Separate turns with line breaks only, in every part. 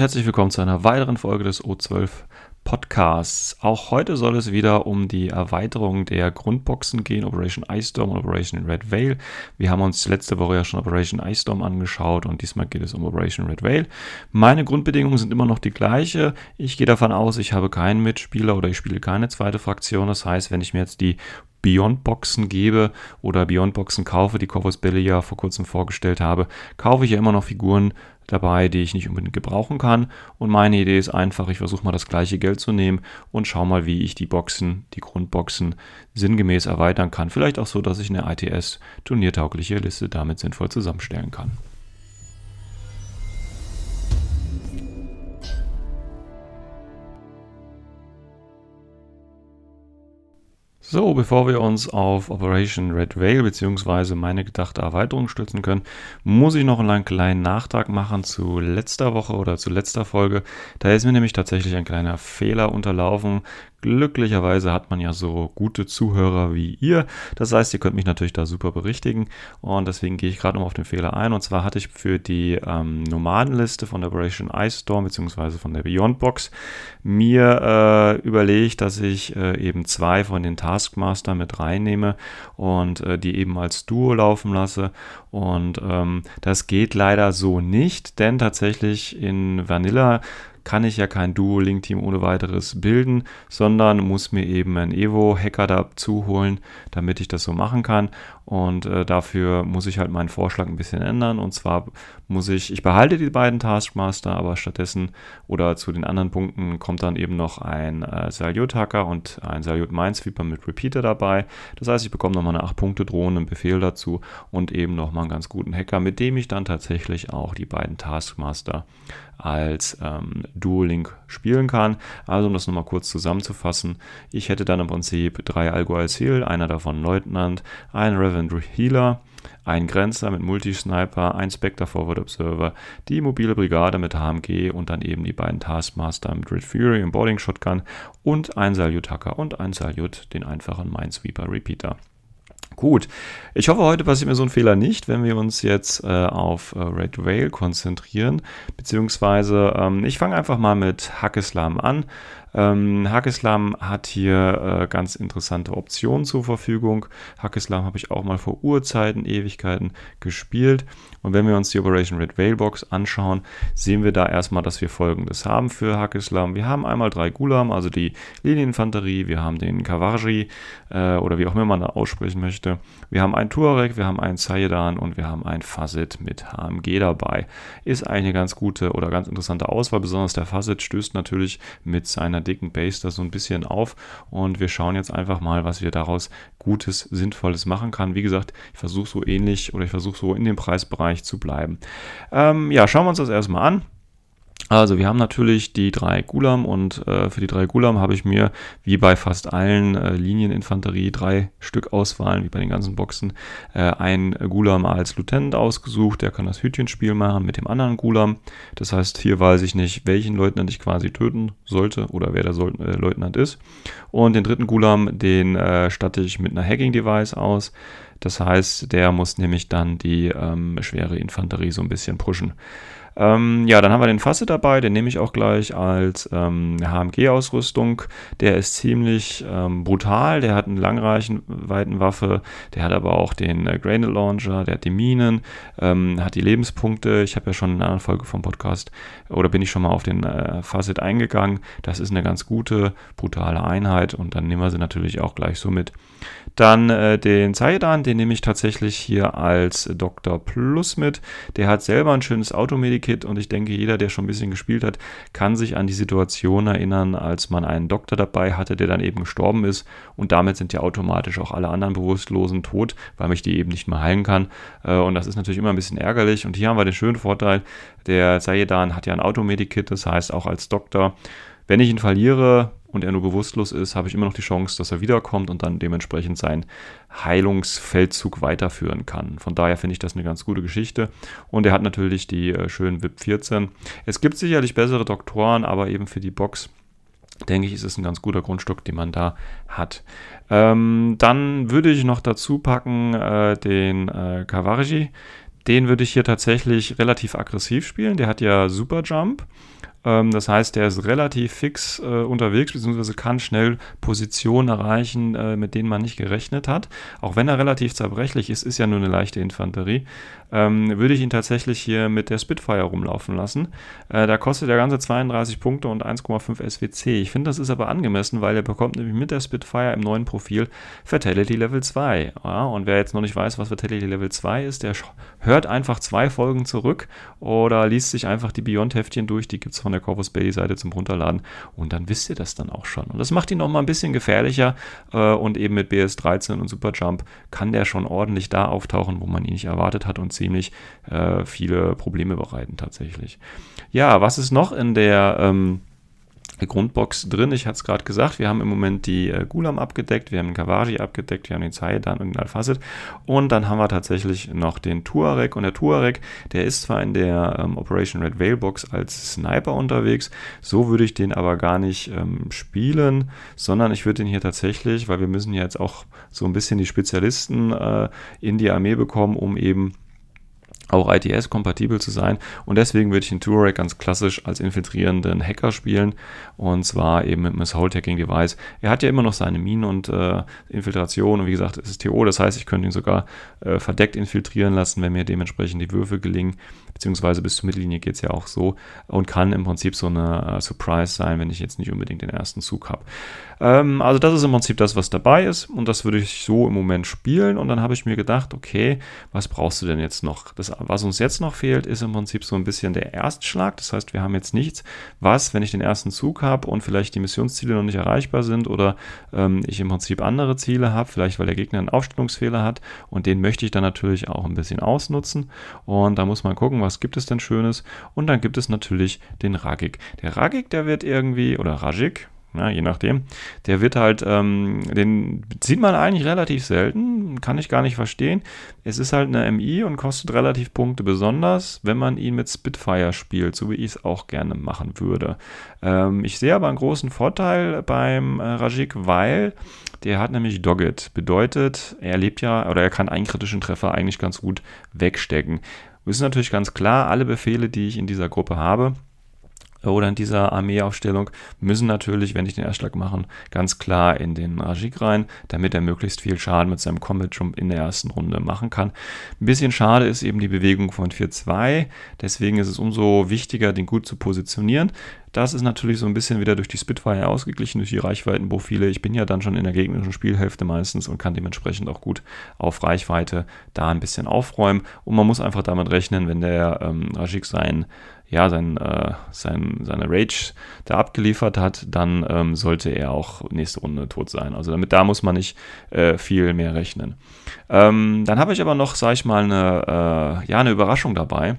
Herzlich willkommen zu einer weiteren Folge des O12 Podcasts. Auch heute soll es wieder um die Erweiterung der Grundboxen gehen, Operation Ice Storm und Operation Red Veil. Wir haben uns letzte Woche ja schon Operation Ice Storm angeschaut und diesmal geht es um Operation Red Veil. Meine Grundbedingungen sind immer noch die gleiche. Ich gehe davon aus, ich habe keinen Mitspieler oder ich spiele keine zweite Fraktion. Das heißt, wenn ich mir jetzt die Beyond-Boxen gebe oder Beyond-Boxen kaufe, die Corvus Belli ja vor kurzem vorgestellt habe, kaufe ich ja immer noch Figuren dabei, die ich nicht unbedingt gebrauchen kann. Und meine Idee ist einfach, ich versuche mal das gleiche Geld zu nehmen und schaue mal, wie ich die Boxen, die Grundboxen sinngemäß erweitern kann. Vielleicht auch so, dass ich eine ITS turniertaugliche Liste damit sinnvoll zusammenstellen kann. So, bevor wir uns auf Operation Red Veil bzw. meine gedachte Erweiterung stützen können, muss ich noch einen kleinen Nachtrag machen zu letzter Woche oder zu letzter Folge. Da ist mir nämlich tatsächlich ein kleiner Fehler unterlaufen. Glücklicherweise hat man ja so gute Zuhörer wie ihr. Das heißt, ihr könnt mich natürlich da super berichtigen. Und deswegen gehe ich gerade noch auf den Fehler ein. Und zwar hatte ich für die ähm, Nomadenliste von Operation Ice Storm bzw. von der Beyond Box mir äh, überlegt, dass ich äh, eben zwei von den Taskmaster mit reinnehme und äh, die eben als Duo laufen lasse. Und ähm, das geht leider so nicht, denn tatsächlich in Vanilla kann ich ja kein Duo-Link-Team ohne weiteres bilden, sondern muss mir eben einen Evo-Hacker dazu holen, damit ich das so machen kann. Und äh, dafür muss ich halt meinen Vorschlag ein bisschen ändern. Und zwar muss ich, ich behalte die beiden Taskmaster, aber stattdessen oder zu den anderen Punkten kommt dann eben noch ein äh, Salute-Hacker und ein Salute-Minesweeper mit Repeater dabei. Das heißt, ich bekomme nochmal eine 8-Punkte-Drohne, einen Befehl dazu und eben nochmal einen ganz guten Hacker, mit dem ich dann tatsächlich auch die beiden Taskmaster als ähm, Duo-Link spielen kann. Also um das nochmal kurz zusammenzufassen, ich hätte dann im Prinzip drei Algo Heal, einer davon Leutnant, ein Reverend Healer, ein Grenzer mit Multisniper, ein Spectre Forward Observer, die mobile Brigade mit HMG und dann eben die beiden Taskmaster mit Red Fury im Boarding Shotgun und ein Salute Hacker und ein Salute, den einfachen Minesweeper Repeater. Gut, ich hoffe, heute passiert mir so ein Fehler nicht, wenn wir uns jetzt äh, auf äh, Red Whale konzentrieren. Beziehungsweise, ähm, ich fange einfach mal mit Hackeslam an. Ähm, Hackeslam hat hier äh, ganz interessante Optionen zur Verfügung. Hackeslam habe ich auch mal vor Urzeiten, Ewigkeiten gespielt. Und wenn wir uns die Operation Red Whale Box anschauen, sehen wir da erstmal, dass wir folgendes haben für Hackeslam. Wir haben einmal drei Gulam, also die Linieninfanterie, wir haben den Kavarji äh, oder wie auch immer man da aussprechen möchte. Wir haben einen Tuareg, wir haben einen Sayedan und wir haben einen Fazit mit HMG dabei. Ist eine ganz gute oder ganz interessante Auswahl, besonders der Fazit stößt natürlich mit seiner einer dicken Base da so ein bisschen auf und wir schauen jetzt einfach mal, was wir daraus Gutes, Sinnvolles machen kann. Wie gesagt, ich versuche so ähnlich oder ich versuche so in dem Preisbereich zu bleiben. Ähm, ja, schauen wir uns das erstmal an. Also wir haben natürlich die drei Gulam und äh, für die drei Gulam habe ich mir wie bei fast allen äh, Linieninfanterie drei Stück Auswahlen, wie bei den ganzen Boxen, äh, ein Gulam als Lieutenant ausgesucht, der kann das Hütchenspiel machen mit dem anderen Gulam. Das heißt, hier weiß ich nicht, welchen Leutnant ich quasi töten sollte oder wer der Sol äh, Leutnant ist. Und den dritten Gulam, den äh, statte ich mit einer Hacking-Device aus. Das heißt, der muss nämlich dann die ähm, schwere Infanterie so ein bisschen pushen. Ähm, ja, dann haben wir den Fasse dabei, den nehme ich auch gleich als ähm, HMG-Ausrüstung. Der ist ziemlich ähm, brutal, der hat eine Langreichweitenwaffe, der hat aber auch den äh, Granite Launcher, der hat die Minen, ähm, hat die Lebenspunkte. Ich habe ja schon in einer anderen Folge vom Podcast oder bin ich schon mal auf den äh, Facet eingegangen. Das ist eine ganz gute, brutale Einheit und dann nehmen wir sie natürlich auch gleich so mit. Dann äh, den Zaidan, den nehme ich tatsächlich hier als Dr. Plus mit. Der hat selber ein schönes Automedikit und ich denke, jeder, der schon ein bisschen gespielt hat, kann sich an die Situation erinnern, als man einen Doktor dabei hatte, der dann eben gestorben ist und damit sind ja automatisch auch alle anderen Bewusstlosen tot, weil mich die eben nicht mehr heilen kann. Äh, und das ist natürlich immer ein bisschen ärgerlich. Und hier haben wir den schönen Vorteil, der Sayedan hat ja ein Automedikit, das heißt auch als Doktor, wenn ich ihn verliere, und er nur bewusstlos ist, habe ich immer noch die Chance, dass er wiederkommt und dann dementsprechend seinen Heilungsfeldzug weiterführen kann. Von daher finde ich das eine ganz gute Geschichte. Und er hat natürlich die äh, schönen VIP 14. Es gibt sicherlich bessere Doktoren, aber eben für die Box denke ich, ist es ein ganz guter Grundstück, den man da hat. Ähm, dann würde ich noch dazu packen äh, den äh, Kavarji Den würde ich hier tatsächlich relativ aggressiv spielen. Der hat ja Super Jump. Ähm, das heißt, der ist relativ fix äh, unterwegs, beziehungsweise kann schnell Positionen erreichen, äh, mit denen man nicht gerechnet hat. Auch wenn er relativ zerbrechlich ist, ist ja nur eine leichte Infanterie. Ähm, würde ich ihn tatsächlich hier mit der Spitfire rumlaufen lassen. Äh, da kostet der ganze 32 Punkte und 1,5 SWC. Ich finde, das ist aber angemessen, weil er bekommt nämlich mit der Spitfire im neuen Profil Fatality Level 2. Ja, und wer jetzt noch nicht weiß, was Fatality Level 2 ist, der hört einfach zwei Folgen zurück oder liest sich einfach die Beyond-Heftchen durch. Die gibt es von der Corvus Belli Seite zum Runterladen und dann wisst ihr das dann auch schon. Und das macht ihn noch mal ein bisschen gefährlicher äh, und eben mit BS13 und Superjump kann der schon ordentlich da auftauchen, wo man ihn nicht erwartet hat und ziemlich äh, viele Probleme bereiten tatsächlich. Ja, was ist noch in der ähm, Grundbox drin. Ich hatte es gerade gesagt, wir haben im Moment die äh, Gulam abgedeckt, wir haben den Kawaji abgedeckt, wir haben den Zaidan und den Alfazet und dann haben wir tatsächlich noch den Tuareg und der Tuareg, der ist zwar in der ähm, Operation Red Veil Box als Sniper unterwegs, so würde ich den aber gar nicht ähm, spielen, sondern ich würde den hier tatsächlich, weil wir müssen jetzt auch so ein bisschen die Spezialisten äh, in die Armee bekommen, um eben auch ITS-kompatibel zu sein. Und deswegen würde ich den Turek ganz klassisch als infiltrierenden Hacker spielen. Und zwar eben mit einem Soul-Tagging-Device. Er hat ja immer noch seine Minen und äh, Infiltration. Und wie gesagt, es ist TO. Das heißt, ich könnte ihn sogar äh, verdeckt infiltrieren lassen, wenn mir dementsprechend die Würfe gelingen. Beziehungsweise bis zur Mittellinie geht es ja auch so. Und kann im Prinzip so eine äh, Surprise sein, wenn ich jetzt nicht unbedingt den ersten Zug habe. Ähm, also das ist im Prinzip das, was dabei ist. Und das würde ich so im Moment spielen. Und dann habe ich mir gedacht, okay, was brauchst du denn jetzt noch? Das was uns jetzt noch fehlt, ist im Prinzip so ein bisschen der Erstschlag. Das heißt, wir haben jetzt nichts, was, wenn ich den ersten Zug habe und vielleicht die Missionsziele noch nicht erreichbar sind oder ähm, ich im Prinzip andere Ziele habe, vielleicht weil der Gegner einen Aufstellungsfehler hat und den möchte ich dann natürlich auch ein bisschen ausnutzen. Und da muss man gucken, was gibt es denn Schönes. Und dann gibt es natürlich den Ragik. Der Ragik, der wird irgendwie, oder Rajik, ja, je nachdem. Der wird halt, ähm, den sieht man eigentlich relativ selten, kann ich gar nicht verstehen. Es ist halt eine MI und kostet relativ Punkte, besonders wenn man ihn mit Spitfire spielt, so wie ich es auch gerne machen würde. Ähm, ich sehe aber einen großen Vorteil beim äh, Rajik, weil der hat nämlich Dogged. Bedeutet, er lebt ja, oder er kann einen kritischen Treffer eigentlich ganz gut wegstecken. Ist natürlich ganz klar, alle Befehle, die ich in dieser Gruppe habe, oder in dieser Armeeaufstellung müssen natürlich, wenn ich den Erstschlag mache, ganz klar in den Rajik rein, damit er möglichst viel Schaden mit seinem Combat Jump in der ersten Runde machen kann. Ein bisschen schade ist eben die Bewegung von 4-2, deswegen ist es umso wichtiger, den gut zu positionieren. Das ist natürlich so ein bisschen wieder durch die Spitfire ausgeglichen, durch die Reichweitenprofile. Ich bin ja dann schon in der gegnerischen Spielhälfte meistens und kann dementsprechend auch gut auf Reichweite da ein bisschen aufräumen. Und man muss einfach damit rechnen, wenn der ähm, Rajik sein ja, sein, äh, sein, seine Rage da abgeliefert hat, dann ähm, sollte er auch nächste Runde tot sein. Also damit da muss man nicht äh, viel mehr rechnen. Ähm, dann habe ich aber noch, sag ich mal, eine, äh, ja, eine Überraschung dabei.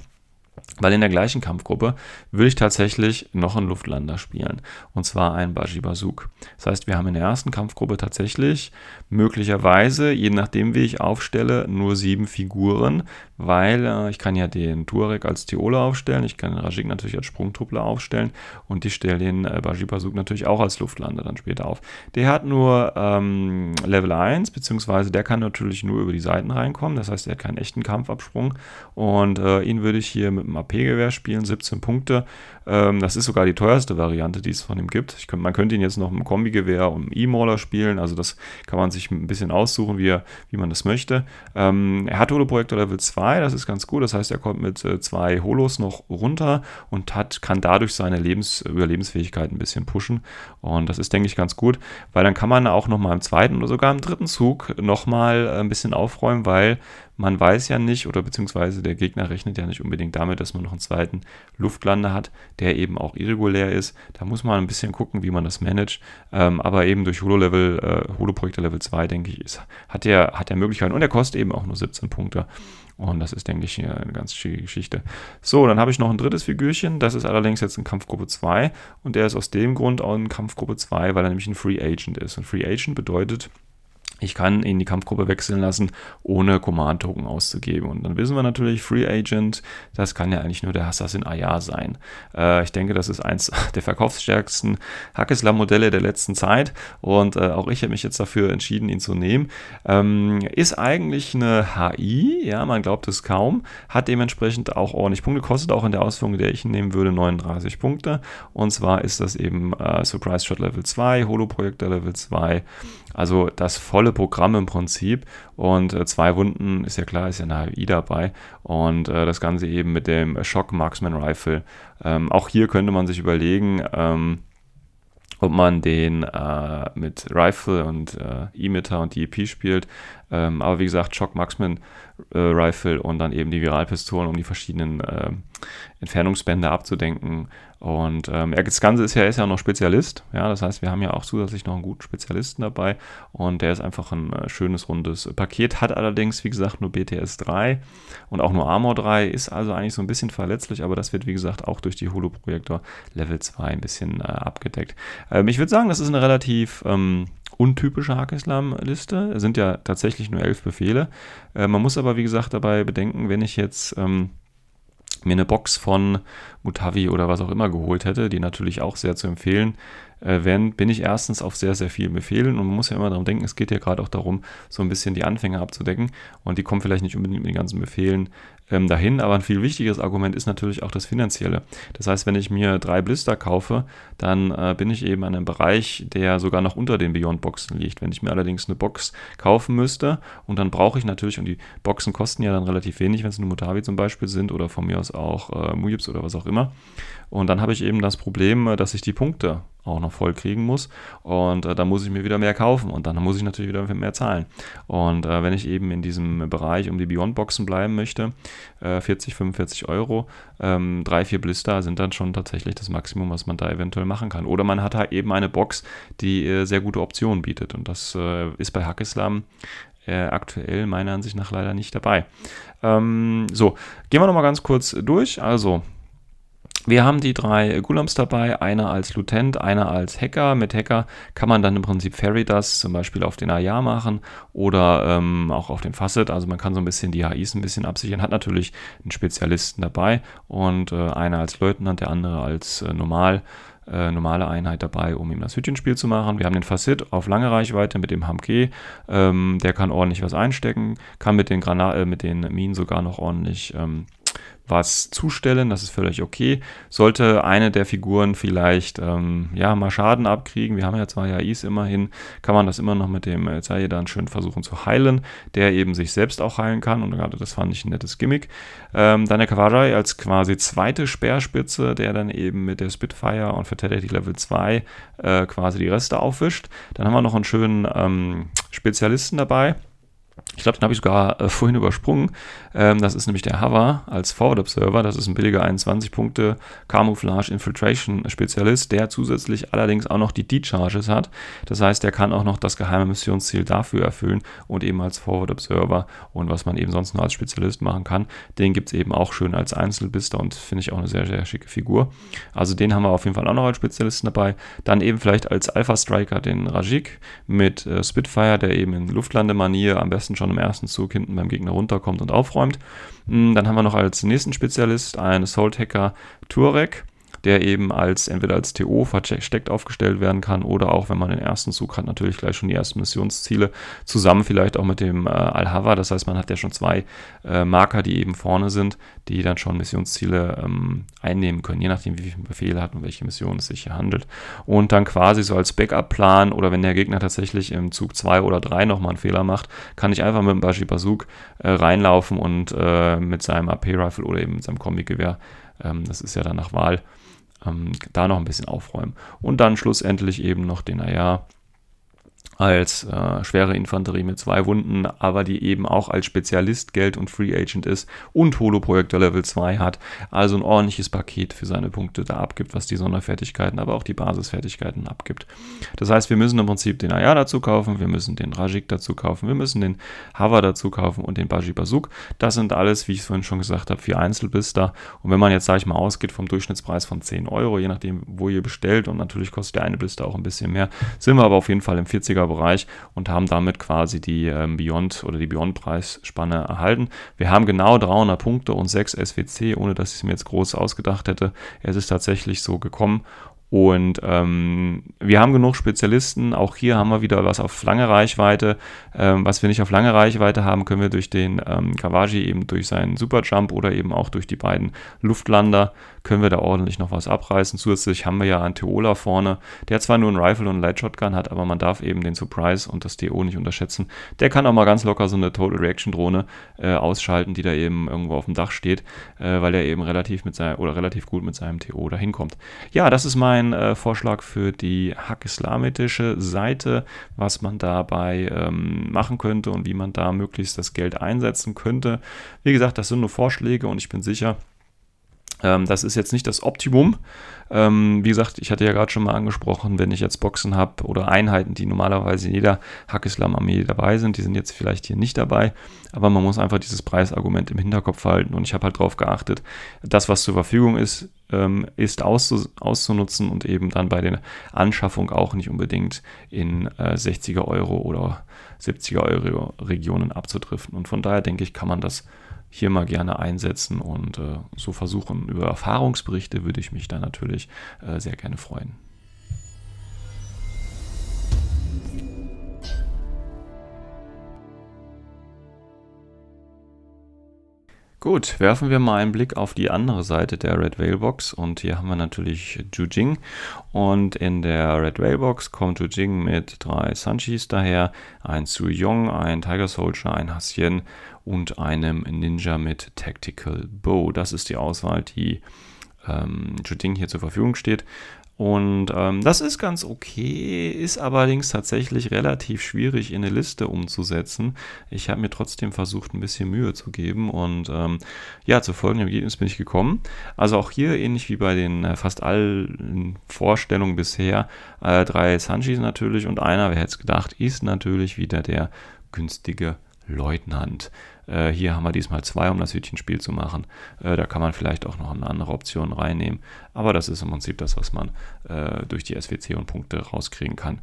Weil in der gleichen Kampfgruppe will ich tatsächlich noch einen Luftlander spielen. Und zwar einen Baji Bazook. Das heißt, wir haben in der ersten Kampfgruppe tatsächlich möglicherweise, je nachdem wie ich aufstelle, nur sieben Figuren, weil äh, ich kann ja den Tuareg als Theola aufstellen, ich kann den Rajik natürlich als Sprungtruppler aufstellen und ich stelle den äh, Baji Bazook natürlich auch als Luftlander dann später auf. Der hat nur ähm, Level 1, beziehungsweise der kann natürlich nur über die Seiten reinkommen, das heißt, er hat keinen echten Kampfabsprung und äh, ihn würde ich hier mit dem AP-Gewehr spielen, 17 Punkte. Ähm, das ist sogar die teuerste Variante, die es von ihm gibt. Könnte, man könnte ihn jetzt noch dem Kombi-Gewehr und E-Mauler spielen, also das kann man sich ein bisschen aussuchen, wie, er, wie man das möchte. Ähm, er hat Holoprojektor Level 2, das ist ganz gut, das heißt, er kommt mit äh, zwei Holos noch runter und hat, kann dadurch seine Lebens Überlebensfähigkeit ein bisschen pushen und das ist, denke ich, ganz gut, weil dann kann man auch nochmal im zweiten oder sogar im dritten Zug nochmal ein bisschen aufräumen, weil man weiß ja nicht, oder beziehungsweise der Gegner rechnet ja nicht unbedingt damit, dass man noch einen zweiten Luftlander hat, der eben auch irregulär ist. Da muss man ein bisschen gucken, wie man das managt. Ähm, aber eben durch Holo-Level, äh, Holo-Projekte Level 2, denke ich, ist, hat er hat der Möglichkeiten und er kostet eben auch nur 17 Punkte. Und das ist, denke ich, hier eine ganz schöne Geschichte. So, dann habe ich noch ein drittes Figürchen. Das ist allerdings jetzt in Kampfgruppe 2. Und der ist aus dem Grund auch in Kampfgruppe 2, weil er nämlich ein Free Agent ist. Und Free Agent bedeutet, ich kann in die Kampfgruppe wechseln lassen, ohne Command-Token auszugeben. Und dann wissen wir natürlich, Free Agent, das kann ja eigentlich nur der Assassin Aya sein. Äh, ich denke, das ist eins der verkaufsstärksten Hackeslam-Modelle der letzten Zeit. Und äh, auch ich habe mich jetzt dafür entschieden, ihn zu nehmen. Ähm, ist eigentlich eine HI, ja, man glaubt es kaum, hat dementsprechend auch ordentlich Punkte, kostet auch in der Ausführung, der ich ihn nehmen würde, 39 Punkte. Und zwar ist das eben äh, Surprise Shot Level 2, Holo-Projektor Level 2, also das volle Programm im Prinzip. Und äh, zwei Wunden ist ja klar, ist ja eine HI dabei. Und äh, das Ganze eben mit dem Shock Marksman Rifle. Ähm, auch hier könnte man sich überlegen, ähm, ob man den äh, mit Rifle und äh, Emitter und DEP spielt. Ähm, aber wie gesagt, Shock Marksman äh, Rifle und dann eben die Viralpistolen, um die verschiedenen äh, Entfernungsbänder abzudenken und ähm, das Ganze ist ja, ist ja noch Spezialist. Ja, das heißt, wir haben ja auch zusätzlich noch einen guten Spezialisten dabei. Und der ist einfach ein äh, schönes, rundes Paket. Hat allerdings, wie gesagt, nur BTS 3 und auch nur Armor 3. Ist also eigentlich so ein bisschen verletzlich, aber das wird, wie gesagt, auch durch die Holo-Projektor Level 2 ein bisschen äh, abgedeckt. Ähm, ich würde sagen, das ist eine relativ ähm, untypische Hack-Islam-Liste. Sind ja tatsächlich nur elf Befehle. Äh, man muss aber, wie gesagt, dabei bedenken, wenn ich jetzt ähm, mir eine Box von Mutavi oder was auch immer geholt hätte, die natürlich auch sehr zu empfehlen äh, wären, bin ich erstens auf sehr, sehr vielen Befehlen und man muss ja immer daran denken, es geht ja gerade auch darum, so ein bisschen die Anfänger abzudecken und die kommen vielleicht nicht unbedingt mit den ganzen Befehlen ähm, dahin. Aber ein viel wichtigeres Argument ist natürlich auch das Finanzielle. Das heißt, wenn ich mir drei Blister kaufe, dann äh, bin ich eben an einem Bereich, der sogar noch unter den Beyond-Boxen liegt. Wenn ich mir allerdings eine Box kaufen müsste und dann brauche ich natürlich, und die Boxen kosten ja dann relativ wenig, wenn es nur Mutavi zum Beispiel sind oder von mir aus auch äh, Mujibs oder was auch immer. Und dann habe ich eben das Problem, äh, dass ich die Punkte auch noch voll kriegen muss. Und äh, da muss ich mir wieder mehr kaufen und dann muss ich natürlich wieder mehr zahlen. Und äh, wenn ich eben in diesem Bereich um die Beyond-Boxen bleiben möchte, äh, 40, 45 Euro, ähm, drei, vier Blister sind dann schon tatsächlich das Maximum, was man da eventuell machen kann. Oder man hat halt eben eine Box, die äh, sehr gute Optionen bietet. Und das äh, ist bei Hackislam äh, aktuell meiner Ansicht nach leider nicht dabei. Ähm, so, gehen wir nochmal ganz kurz durch. Also, wir haben die drei Gulams dabei, einer als Lutent, einer als Hacker. Mit Hacker kann man dann im Prinzip Ferry das zum Beispiel auf den AR machen oder ähm, auch auf den Facet. Also man kann so ein bisschen die HIs ein bisschen absichern. Hat natürlich einen Spezialisten dabei und äh, einer als Leutnant, der andere als äh, normal äh, normale Einheit dabei, um ihm das Hütchenspiel zu machen. Wir haben den Facet auf lange Reichweite mit dem Hamke. Ähm, der kann ordentlich was einstecken, kann mit den, Grana äh, mit den Minen sogar noch ordentlich ähm, was zustellen, das ist völlig okay. Sollte eine der Figuren vielleicht ähm, ja, mal Schaden abkriegen, wir haben ja zwei AIs immerhin, kann man das immer noch mit dem äh, Zeige dann schön versuchen zu heilen, der eben sich selbst auch heilen kann und gerade das fand ich ein nettes Gimmick. Ähm, dann der Kawarai als quasi zweite Speerspitze, der dann eben mit der Spitfire und Fatality Level 2 äh, quasi die Reste aufwischt. Dann haben wir noch einen schönen ähm, Spezialisten dabei ich glaube, den habe ich sogar äh, vorhin übersprungen. Ähm, das ist nämlich der Hover als Forward Observer. Das ist ein billiger 21 Punkte Camouflage Infiltration Spezialist, der zusätzlich allerdings auch noch die D-Charges hat. Das heißt, der kann auch noch das geheime Missionsziel dafür erfüllen und eben als Forward Observer und was man eben sonst nur als Spezialist machen kann. Den gibt es eben auch schön als Einzelbister und finde ich auch eine sehr, sehr schicke Figur. Also den haben wir auf jeden Fall auch noch als Spezialisten dabei. Dann eben vielleicht als Alpha Striker den Rajik mit äh, Spitfire, der eben in Luftlandemanier am besten schon im ersten Zug hinten beim Gegner runterkommt und aufräumt. Hm, dann haben wir noch als nächsten Spezialist einen Assault Hacker Turek der eben als entweder als TO versteckt aufgestellt werden kann oder auch, wenn man den ersten Zug hat, natürlich gleich schon die ersten Missionsziele zusammen vielleicht auch mit dem äh, Al-Hava. Das heißt, man hat ja schon zwei äh, Marker, die eben vorne sind, die dann schon Missionsziele ähm, einnehmen können, je nachdem, wie viele Befehle hat und welche Mission es sich hier handelt. Und dann quasi so als Backup-Plan oder wenn der Gegner tatsächlich im Zug 2 oder 3 nochmal einen Fehler macht, kann ich einfach mit dem Bashi Bazuk äh, reinlaufen und äh, mit seinem AP-Rifle oder eben mit seinem Kombi-Gewehr, ähm, das ist ja dann nach Wahl, ähm, da noch ein bisschen aufräumen. Und dann schlussendlich eben noch den, naja, als äh, schwere Infanterie mit zwei Wunden, aber die eben auch als Spezialist Geld und Free Agent ist und Holo-Projektor Level 2 hat. Also ein ordentliches Paket für seine Punkte da abgibt, was die Sonderfertigkeiten, aber auch die Basisfertigkeiten abgibt. Das heißt, wir müssen im Prinzip den Aya dazu kaufen, wir müssen den Rajik dazu kaufen, wir müssen den Hava dazu kaufen und den Baji Bazuk. Das sind alles, wie ich es vorhin schon gesagt habe, vier Einzelbister. Und wenn man jetzt, sage ich mal, ausgeht vom Durchschnittspreis von 10 Euro, je nachdem, wo ihr bestellt und natürlich kostet der eine Blister auch ein bisschen mehr, sind wir aber auf jeden Fall im 40er Bereich und haben damit quasi die ähm, Beyond oder die Beyond-Preisspanne erhalten. Wir haben genau 300 Punkte und 6 SWC, ohne dass ich es mir jetzt groß ausgedacht hätte. Es ist tatsächlich so gekommen und ähm, wir haben genug Spezialisten. Auch hier haben wir wieder was auf lange Reichweite. Ähm, was wir nicht auf lange Reichweite haben, können wir durch den ähm, Kawaji eben durch seinen Superjump oder eben auch durch die beiden Luftlander können wir da ordentlich noch was abreißen. Zusätzlich haben wir ja einen Teola vorne, der zwar nur ein Rifle und Light Shotgun hat, aber man darf eben den Surprise und das TO nicht unterschätzen. Der kann auch mal ganz locker so eine Total Reaction Drohne äh, ausschalten, die da eben irgendwo auf dem Dach steht, äh, weil er eben relativ mit seinem oder relativ gut mit seinem TO da hinkommt. Ja, das ist mein äh, Vorschlag für die Hack-Islamitische Seite, was man dabei ähm, machen könnte und wie man da möglichst das Geld einsetzen könnte. Wie gesagt, das sind nur Vorschläge und ich bin sicher, ähm, das ist jetzt nicht das Optimum. Ähm, wie gesagt, ich hatte ja gerade schon mal angesprochen, wenn ich jetzt Boxen habe oder Einheiten, die normalerweise in jeder Hackislam-Armee dabei sind, die sind jetzt vielleicht hier nicht dabei, aber man muss einfach dieses Preisargument im Hinterkopf halten und ich habe halt darauf geachtet, das, was zur Verfügung ist, ähm, ist auszunutzen und eben dann bei der Anschaffung auch nicht unbedingt in äh, 60er Euro oder 70er Euro Regionen abzudriften. Und von daher denke ich, kann man das hier mal gerne einsetzen und äh, so versuchen. Über Erfahrungsberichte würde ich mich da natürlich äh, sehr gerne freuen. Gut, werfen wir mal einen Blick auf die andere Seite der Red Whale Box und hier haben wir natürlich Jujing und in der Red Whale Box kommt Jujing mit drei Sanchis daher, ein Su Yong, ein Tiger Soldier, ein Hassien und einem Ninja mit Tactical Bow. Das ist die Auswahl, die ähm, Jujing hier zur Verfügung steht. Und ähm, das ist ganz okay, ist allerdings tatsächlich relativ schwierig in eine Liste umzusetzen. Ich habe mir trotzdem versucht, ein bisschen Mühe zu geben und ähm, ja, zu folgendem Ergebnis bin ich gekommen. Also auch hier, ähnlich wie bei den äh, fast allen Vorstellungen bisher, äh, drei Sanjis natürlich und einer, wer hätte es gedacht, ist natürlich wieder der günstige Leutnant. Äh, hier haben wir diesmal zwei, um das Hütchenspiel zu machen. Äh, da kann man vielleicht auch noch eine andere Option reinnehmen. Aber das ist im Prinzip das, was man äh, durch die SWC und Punkte rauskriegen kann.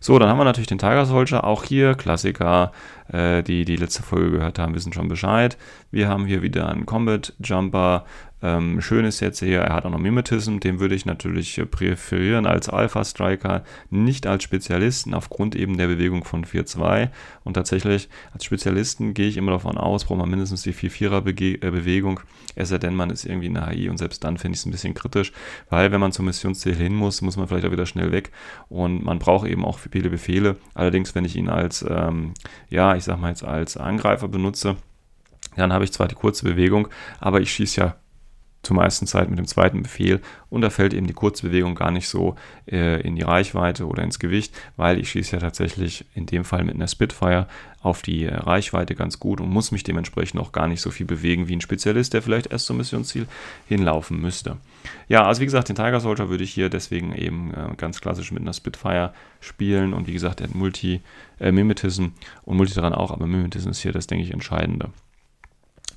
So, dann haben wir natürlich den Tiger Soldier. Auch hier Klassiker, äh, die die letzte Folge gehört haben, wissen schon Bescheid. Wir haben hier wieder einen Combat Jumper ähm, schön ist jetzt hier, er hat auch noch Mimetism, den würde ich natürlich präferieren als Alpha-Striker, nicht als Spezialisten, aufgrund eben der Bewegung von 4-2. Und tatsächlich als Spezialisten gehe ich immer davon aus, braucht man mindestens die 4-4er-Bewegung, es sei denn, man ist irgendwie in der HI und selbst dann finde ich es ein bisschen kritisch, weil wenn man zum Missionsziel hin muss, muss man vielleicht auch wieder schnell weg und man braucht eben auch viele Befehle. Allerdings, wenn ich ihn als, ähm, ja, ich sag mal jetzt als Angreifer benutze, dann habe ich zwar die kurze Bewegung, aber ich schieße ja zur meisten Zeit mit dem zweiten Befehl und da fällt eben die Kurzbewegung gar nicht so äh, in die Reichweite oder ins Gewicht, weil ich schieße ja tatsächlich in dem Fall mit einer Spitfire auf die äh, Reichweite ganz gut und muss mich dementsprechend auch gar nicht so viel bewegen wie ein Spezialist, der vielleicht erst zum Missionsziel hinlaufen müsste. Ja, also wie gesagt, den Tiger Soldier würde ich hier deswegen eben äh, ganz klassisch mit einer Spitfire spielen und wie gesagt, der hat Multi, äh, Mimetism und Multi daran auch, aber Mimetism ist hier das, denke ich, Entscheidende.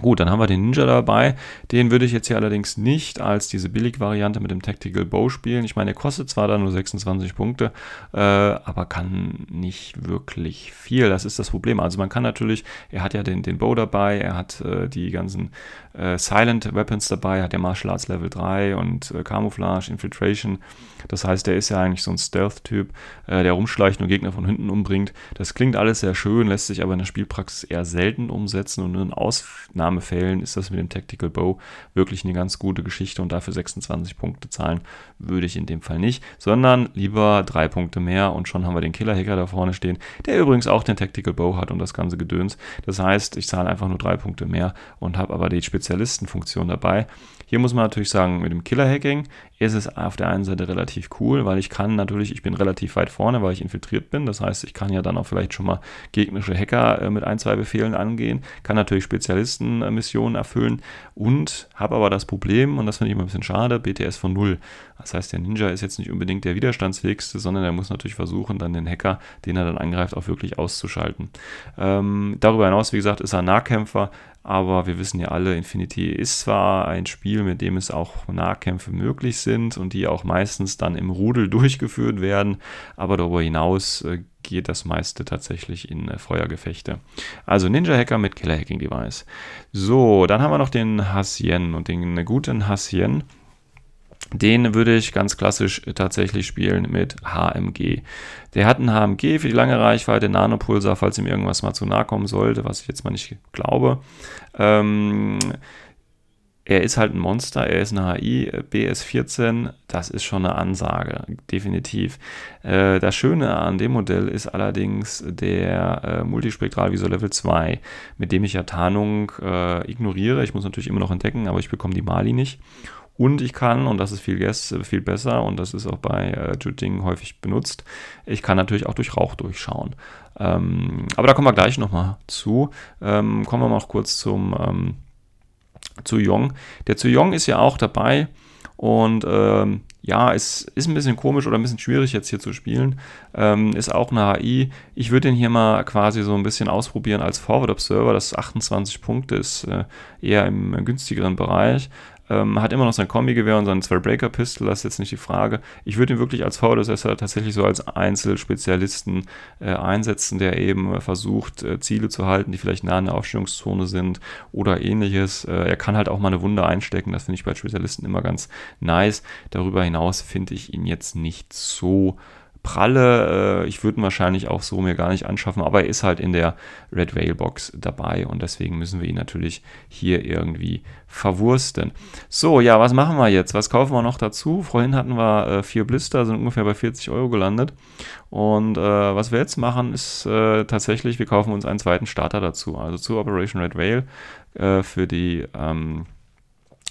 Gut, dann haben wir den Ninja dabei. Den würde ich jetzt hier allerdings nicht als diese Billig-Variante mit dem Tactical Bow spielen. Ich meine, er kostet zwar dann nur 26 Punkte, äh, aber kann nicht wirklich viel. Das ist das Problem. Also man kann natürlich, er hat ja den, den Bow dabei, er hat äh, die ganzen äh, Silent Weapons dabei, hat ja Martial Arts Level 3 und äh, Camouflage, Infiltration. Das heißt, der ist ja eigentlich so ein Stealth-Typ, äh, der rumschleicht und Gegner von hinten umbringt. Das klingt alles sehr schön, lässt sich aber in der Spielpraxis eher selten umsetzen und in Ausnahmefällen ist das mit dem Tactical Bow wirklich eine ganz gute Geschichte und dafür 26 Punkte zahlen würde ich in dem Fall nicht, sondern lieber drei Punkte mehr und schon haben wir den Killer-Hacker da vorne stehen, der übrigens auch den Tactical Bow hat und das ganze Gedöns. Das heißt, ich zahle einfach nur drei Punkte mehr und habe aber die Spezialistenfunktion dabei. Hier muss man natürlich sagen, mit dem Killer-Hacking ist es auf der einen Seite relativ cool, weil ich kann natürlich, ich bin relativ weit vorne, weil ich infiltriert bin. Das heißt, ich kann ja dann auch vielleicht schon mal gegnerische Hacker äh, mit ein, zwei Befehlen angehen, kann natürlich Spezialistenmissionen erfüllen und habe aber das Problem, und das finde ich immer ein bisschen schade, BTS von null. Das heißt, der Ninja ist jetzt nicht unbedingt der widerstandsfähigste, sondern er muss natürlich versuchen, dann den Hacker, den er dann angreift, auch wirklich auszuschalten. Ähm, darüber hinaus, wie gesagt, ist er Nahkämpfer, aber wir wissen ja alle, Infinity ist zwar ein Spiel, mit dem es auch Nahkämpfe möglich sind und die auch meistens dann im Rudel durchgeführt werden, aber darüber hinaus äh, geht das meiste tatsächlich in äh, Feuergefechte. Also Ninja Hacker mit Killer Hacking Device. So, dann haben wir noch den Hassien und den guten Hassien. Den würde ich ganz klassisch tatsächlich spielen mit HMG. Der hat ein HMG für die lange Reichweite, Nanopulsar, falls ihm irgendwas mal zu nahe kommen sollte, was ich jetzt mal nicht glaube. Ähm, er ist halt ein Monster, er ist eine HI, BS14, das ist schon eine Ansage, definitiv. Äh, das Schöne an dem Modell ist allerdings der äh, Multispektralvisor Level 2, mit dem ich ja Tarnung äh, ignoriere. Ich muss natürlich immer noch entdecken, aber ich bekomme die Mali nicht. Und ich kann, und das ist viel, viel besser, und das ist auch bei äh, Juding häufig benutzt, ich kann natürlich auch durch Rauch durchschauen. Ähm, aber da kommen wir gleich nochmal zu. Ähm, kommen wir mal noch kurz zum ähm, zu Yong. Der zu Yong ist ja auch dabei und ähm, ja, es ist ein bisschen komisch oder ein bisschen schwierig jetzt hier zu spielen. Ähm, ist auch eine HI. Ich würde den hier mal quasi so ein bisschen ausprobieren als Forward Observer. Das ist 28 Punkte, ist äh, eher im günstigeren Bereich. Ähm, hat immer noch sein Kombi-Gewehr und seinen 2-Breaker-Pistol, das ist jetzt nicht die Frage. Ich würde ihn wirklich als VDSSer tatsächlich so als Einzelspezialisten äh, einsetzen, der eben äh, versucht, äh, Ziele zu halten, die vielleicht nah in der Aufstellungszone sind oder ähnliches. Äh, er kann halt auch mal eine Wunde einstecken, das finde ich bei Spezialisten immer ganz nice. Darüber hinaus finde ich ihn jetzt nicht so pralle. Äh, ich würde ihn wahrscheinlich auch so mir gar nicht anschaffen, aber er ist halt in der Red Whale Box dabei und deswegen müssen wir ihn natürlich hier irgendwie verwursten. So, ja, was machen wir jetzt? Was kaufen wir noch dazu? Vorhin hatten wir äh, vier Blister, sind ungefähr bei 40 Euro gelandet. Und äh, was wir jetzt machen, ist äh, tatsächlich, wir kaufen uns einen zweiten Starter dazu. Also zu Operation Red Whale äh, für die ähm,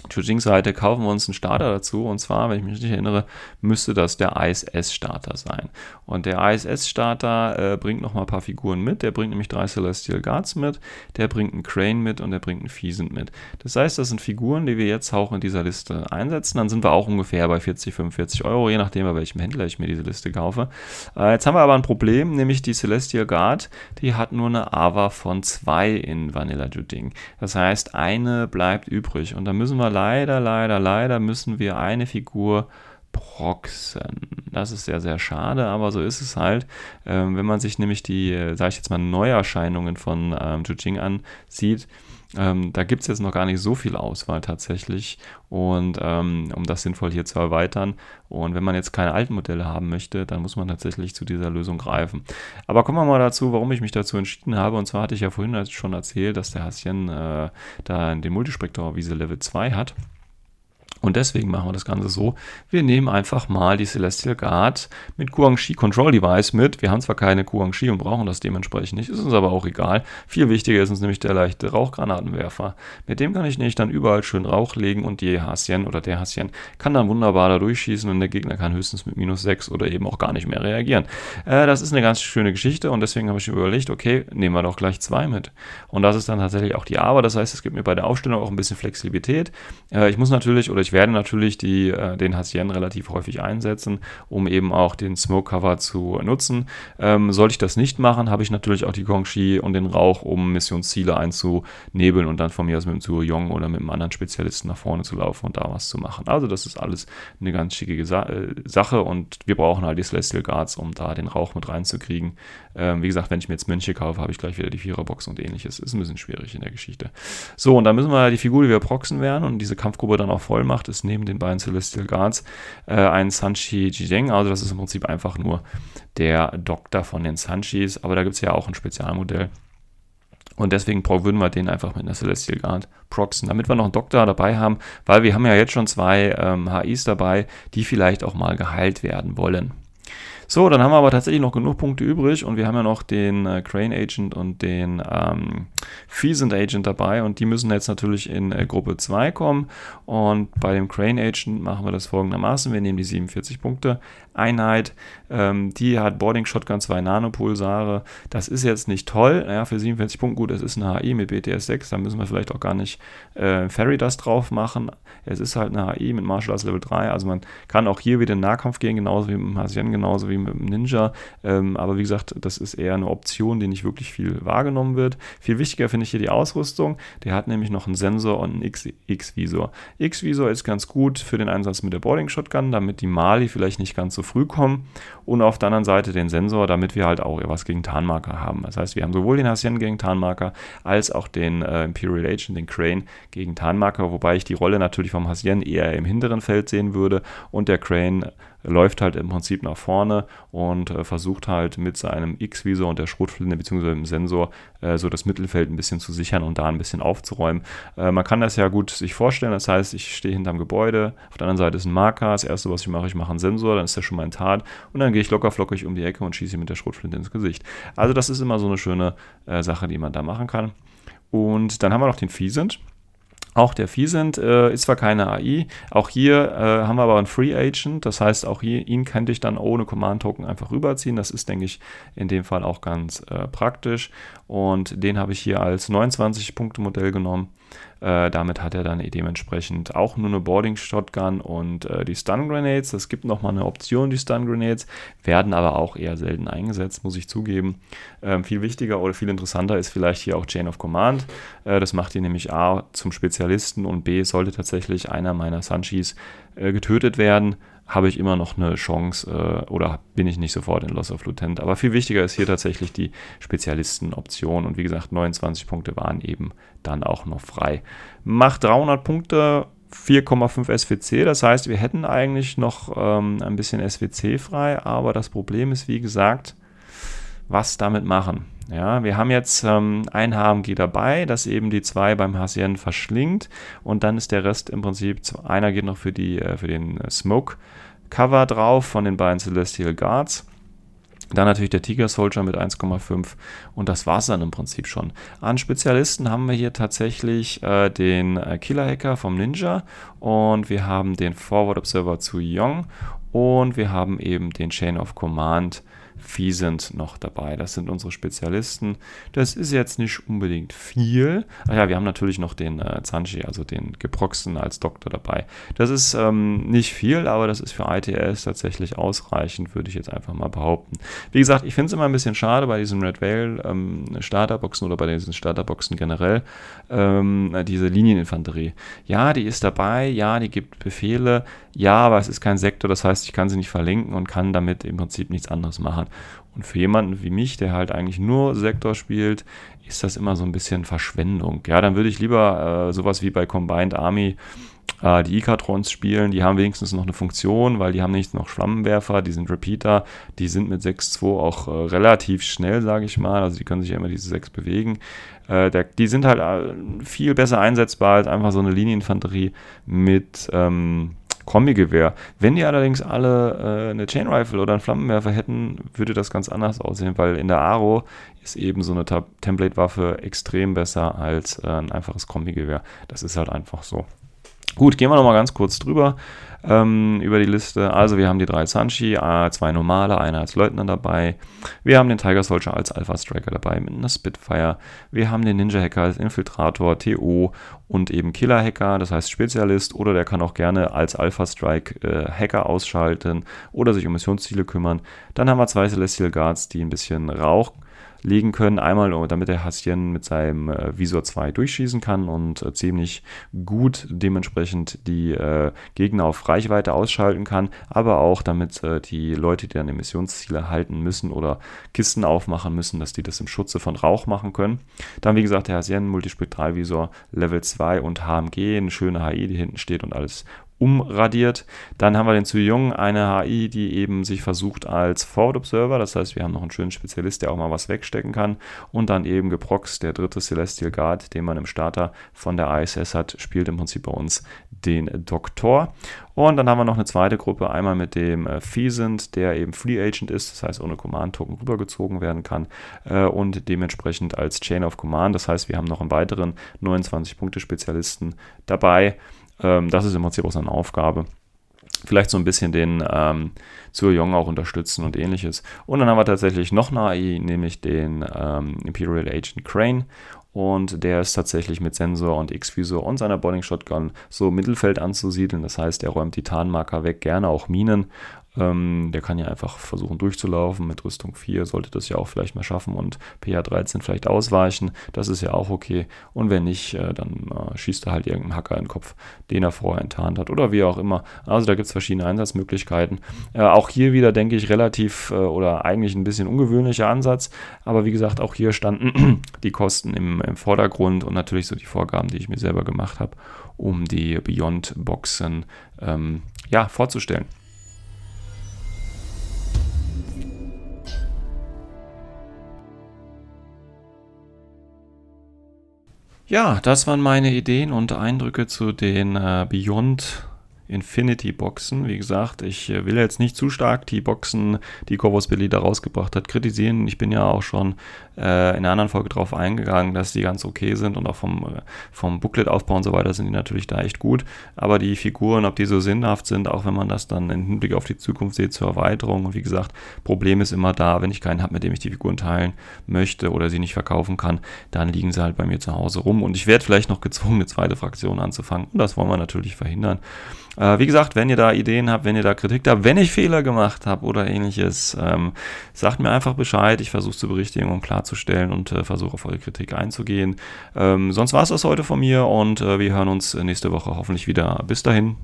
Chujing-Seite kaufen wir uns einen Starter dazu. Und zwar, wenn ich mich richtig erinnere, müsste das der ISS-Starter sein. Und der ISS-Starter äh, bringt nochmal ein paar Figuren mit. Der bringt nämlich drei Celestial Guards mit, der bringt einen Crane mit und der bringt einen Feasant mit. Das heißt, das sind Figuren, die wir jetzt auch in dieser Liste einsetzen. Dann sind wir auch ungefähr bei 40, 45 Euro, je nachdem, bei welchem Händler ich mir diese Liste kaufe. Äh, jetzt haben wir aber ein Problem, nämlich die Celestial Guard, die hat nur eine AVA von 2 in Vanilla Juding. Das heißt, eine bleibt übrig. Und da müssen wir leider, leider, leider müssen wir eine Figur proxen. Das ist sehr, sehr schade, aber so ist es halt. Ähm, wenn man sich nämlich die, äh, sage ich jetzt mal, Neuerscheinungen von ähm, Jujing ansieht, ähm, da gibt es jetzt noch gar nicht so viel Auswahl tatsächlich. Und ähm, um das sinnvoll hier zu erweitern. Und wenn man jetzt keine alten Modelle haben möchte, dann muss man tatsächlich zu dieser Lösung greifen. Aber kommen wir mal dazu, warum ich mich dazu entschieden habe. Und zwar hatte ich ja vorhin schon erzählt, dass der Hasschen äh, da den Multispektor Wiese Level 2 hat. Und deswegen machen wir das Ganze so. Wir nehmen einfach mal die Celestial Guard mit Guangxi Control Device mit. Wir haben zwar keine Guangxi und brauchen das dementsprechend nicht, ist uns aber auch egal. Viel wichtiger ist uns nämlich der leichte Rauchgranatenwerfer. Mit dem kann ich nämlich dann überall schön Rauch legen und die Hasien oder der Hasien kann dann wunderbar da durchschießen und der Gegner kann höchstens mit minus 6 oder eben auch gar nicht mehr reagieren. Äh, das ist eine ganz schöne Geschichte und deswegen habe ich mir überlegt, okay, nehmen wir doch gleich zwei mit. Und das ist dann tatsächlich auch die Aber. Das heißt, es gibt mir bei der Aufstellung auch ein bisschen Flexibilität. Äh, ich muss natürlich oder ich werde natürlich die, äh, den Hassien relativ häufig einsetzen, um eben auch den Smoke Cover zu nutzen. Ähm, sollte ich das nicht machen, habe ich natürlich auch die Gongshi und den Rauch, um Missionsziele einzunebeln und dann von mir aus mit dem Zuriyong oder mit einem anderen Spezialisten nach vorne zu laufen und da was zu machen. Also das ist alles eine ganz schicke Sa äh, Sache und wir brauchen halt die Celestial Guards, um da den Rauch mit reinzukriegen. Ähm, wie gesagt, wenn ich mir jetzt Mönche kaufe, habe ich gleich wieder die Viererbox und ähnliches. Ist ein bisschen schwierig in der Geschichte. So, und dann müssen wir die Figur, die wir proxen werden und diese Kampfgruppe dann auch voll macht, ist neben den beiden Celestial Guards äh, ein Sanchi Jideng. Also das ist im Prinzip einfach nur der Doktor von den Sanchis. Aber da gibt es ja auch ein Spezialmodell. Und deswegen würden wir den einfach mit einer Celestial Guard proxen, damit wir noch einen Doktor dabei haben, weil wir haben ja jetzt schon zwei ähm, HIs dabei, die vielleicht auch mal geheilt werden wollen. So, dann haben wir aber tatsächlich noch genug Punkte übrig und wir haben ja noch den äh, Crane Agent und den ähm, Feasant Agent dabei und die müssen jetzt natürlich in äh, Gruppe 2 kommen und bei dem Crane Agent machen wir das folgendermaßen, wir nehmen die 47 Punkte. Einheit, ähm, die hat Boarding Shotgun 2 Nanopulsare, das ist jetzt nicht toll, ja, für 47 Punkte, gut, es ist eine HI mit BTS 6, da müssen wir vielleicht auch gar nicht äh, Ferry das drauf machen, es ist halt eine HI mit Martial Arts Level 3, also man kann auch hier wieder in Nahkampf gehen, genauso wie mit dem Hasian, genauso wie mit dem Ninja. Ähm, aber wie gesagt, das ist eher eine Option, die nicht wirklich viel wahrgenommen wird. Viel wichtiger wichtiger finde ich hier die Ausrüstung. Der hat nämlich noch einen Sensor und einen X-Visor. X-Visor ist ganz gut für den Einsatz mit der Boarding Shotgun, damit die Mali vielleicht nicht ganz so früh kommen. Und auf der anderen Seite den Sensor, damit wir halt auch was gegen Tarnmarker haben. Das heißt, wir haben sowohl den Hassien gegen Tarnmarker als auch den äh, Imperial Agent, den Crane, gegen Tarnmarker, wobei ich die Rolle natürlich vom Hassien eher im hinteren Feld sehen würde und der Crane läuft halt im Prinzip nach vorne und äh, versucht halt mit seinem X-Visor und der Schrotflinte bzw. dem Sensor äh, so das Mittelfeld ein bisschen zu sichern und da ein bisschen aufzuräumen. Äh, man kann das ja gut sich vorstellen, das heißt, ich stehe hinterm Gebäude, auf der anderen Seite ist ein Marker, das erste, was ich mache, ich mache einen Sensor, dann ist der schon mal ein Tat und dann gehe ich locker flockig um die Ecke und schieße mit der Schrotflinte ins Gesicht. Also das ist immer so eine schöne äh, Sache, die man da machen kann. Und dann haben wir noch den Fiesent. Auch der Fiesent äh, ist zwar keine AI, auch hier äh, haben wir aber einen Free Agent, das heißt, auch hier, ihn könnte ich dann ohne Command-Token einfach rüberziehen. Das ist, denke ich, in dem Fall auch ganz äh, praktisch. Und den habe ich hier als 29-Punkte-Modell genommen. Äh, damit hat er dann dementsprechend auch nur eine Boarding Shotgun und äh, die Stun Grenades. Es gibt nochmal eine Option, die Stun Grenades, werden aber auch eher selten eingesetzt, muss ich zugeben. Ähm, viel wichtiger oder viel interessanter ist vielleicht hier auch Chain of Command. Äh, das macht ihn nämlich A zum Spezialisten und B sollte tatsächlich einer meiner Sunshis äh, getötet werden habe ich immer noch eine Chance äh, oder bin ich nicht sofort in Loss of Lieutenant. Aber viel wichtiger ist hier tatsächlich die Spezialistenoption. Und wie gesagt, 29 Punkte waren eben dann auch noch frei. Macht 300 Punkte, 4,5 SWC. Das heißt, wir hätten eigentlich noch ähm, ein bisschen SWC frei. Aber das Problem ist, wie gesagt, was damit machen. Ja, wir haben jetzt ähm, ein HMG dabei, das eben die zwei beim Hassien verschlingt und dann ist der Rest im Prinzip, einer geht noch für, die, äh, für den äh, Smoke Cover drauf von den beiden Celestial Guards. Dann natürlich der Tiger Soldier mit 1,5 und das war es dann im Prinzip schon. An Spezialisten haben wir hier tatsächlich äh, den äh, Killer Hacker vom Ninja und wir haben den Forward Observer zu Young und wir haben eben den Chain of Command Vieh sind noch dabei. Das sind unsere Spezialisten. Das ist jetzt nicht unbedingt viel. Ach ja, wir haben natürlich noch den äh, Zanchi, also den Geproxen als Doktor dabei. Das ist ähm, nicht viel, aber das ist für ITS tatsächlich ausreichend, würde ich jetzt einfach mal behaupten. Wie gesagt, ich finde es immer ein bisschen schade bei diesen Red Veil ähm, Starterboxen oder bei diesen Starterboxen generell, ähm, diese Linieninfanterie. Ja, die ist dabei, ja, die gibt Befehle, ja, aber es ist kein Sektor, das heißt, ich kann sie nicht verlinken und kann damit im Prinzip nichts anderes machen. Und für jemanden wie mich, der halt eigentlich nur Sektor spielt, ist das immer so ein bisschen Verschwendung. Ja, dann würde ich lieber äh, sowas wie bei Combined Army äh, die Ikatrons spielen. Die haben wenigstens noch eine Funktion, weil die haben nicht noch Flammenwerfer, die sind Repeater, die sind mit 6-2 auch äh, relativ schnell, sage ich mal. Also die können sich ja immer diese 6 bewegen. Äh, der, die sind halt äh, viel besser einsetzbar als einfach so eine Linieninfanterie mit. Ähm, Kombi-Gewehr. Wenn die allerdings alle äh, eine Chain Rifle oder einen Flammenwerfer hätten, würde das ganz anders aussehen, weil in der Aro ist eben so eine Template-Waffe extrem besser als äh, ein einfaches Kombi-Gewehr. Das ist halt einfach so. Gut, gehen wir nochmal ganz kurz drüber ähm, über die Liste. Also wir haben die drei Sanchi, äh, zwei normale, einer als Leutnant dabei. Wir haben den Tiger Soldier als Alpha Striker dabei mit einer Spitfire. Wir haben den Ninja Hacker als Infiltrator, TO und eben Killer Hacker, das heißt Spezialist oder der kann auch gerne als Alpha Strike äh, Hacker ausschalten oder sich um Missionsziele kümmern. Dann haben wir zwei Celestial Guards, die ein bisschen Rauch legen können. Einmal, damit der Hassien mit seinem äh, Visor 2 durchschießen kann und äh, ziemlich gut dementsprechend die äh, Gegner auf Reichweite ausschalten kann, aber auch damit äh, die Leute, die dann die Missionsziele halten müssen oder Kisten aufmachen müssen, dass die das im Schutze von Rauch machen können. Dann, wie gesagt, der Hassien Multispektralvisor Level 2 und HMG, eine schöne HI, die hinten steht und alles umradiert. Dann haben wir den zu Jung, eine HI, die eben sich versucht als Forward Observer, das heißt, wir haben noch einen schönen Spezialist, der auch mal was wegstecken kann. Und dann eben Geprox, der dritte Celestial Guard, den man im Starter von der ISS hat, spielt im Prinzip bei uns den Doktor. Und dann haben wir noch eine zweite Gruppe, einmal mit dem äh, Feasant, der eben Free Agent ist, das heißt ohne Command-Token rübergezogen werden kann äh, und dementsprechend als Chain of Command. Das heißt, wir haben noch einen weiteren 29-Punkte-Spezialisten dabei. Ähm, das ist im Prinzip auch seine Aufgabe. Vielleicht so ein bisschen den ähm, Jong auch unterstützen und ähnliches. Und dann haben wir tatsächlich noch eine AI, nämlich den ähm, Imperial Agent Crane. Und der ist tatsächlich mit Sensor und X-Visor und seiner Boarding Shotgun so Mittelfeld anzusiedeln. Das heißt, er räumt die Tarnmarker weg, gerne auch Minen Ähm, der kann ja einfach versuchen durchzulaufen. Mit Rüstung 4 sollte das ja auch vielleicht mal schaffen und PH 13 vielleicht ausweichen. Das ist ja auch okay. Und wenn nicht, äh, dann äh, schießt er halt irgendeinen Hacker in den Kopf, den er vorher enttarnt hat oder wie auch immer. Also da gibt es verschiedene Einsatzmöglichkeiten. Äh, auch hier wieder, denke ich, relativ äh, oder eigentlich ein bisschen ungewöhnlicher Ansatz. Aber wie gesagt, auch hier standen die Kosten im, im Vordergrund und natürlich so die Vorgaben, die ich mir selber gemacht habe, um die Beyond-Boxen ähm, ja, vorzustellen. Ja, das waren meine Ideen und Eindrücke zu den äh, Beyond Infinity-Boxen. Wie gesagt, ich äh, will jetzt nicht zu stark die Boxen, die Corvus Billy da rausgebracht hat, kritisieren. Ich bin ja auch schon äh, in einer anderen Folge drauf eingegangen, dass die ganz okay sind und auch vom, äh, vom Booklet-Aufbau und so weiter sind die natürlich da echt gut. Aber die Figuren, ob die so sinnhaft sind, auch wenn man das dann im Hinblick auf die Zukunft sieht zur Erweiterung. Und wie gesagt, Problem ist immer da, wenn ich keinen habe, mit dem ich die Figuren teilen möchte oder sie nicht verkaufen kann, dann liegen sie halt bei mir zu Hause rum. Und ich werde vielleicht noch gezwungen, eine zweite Fraktion anzufangen. Und das wollen wir natürlich verhindern. Äh, wie gesagt, wenn ihr da Ideen habt, wenn ihr da Kritik habt, wenn ich Fehler gemacht habe oder ähnliches, ähm, sagt mir einfach Bescheid. Ich versuche zu berichtigen und klarzustellen und äh, versuche auf eure Kritik einzugehen. Ähm, sonst war es das heute von mir und äh, wir hören uns nächste Woche hoffentlich wieder. Bis dahin.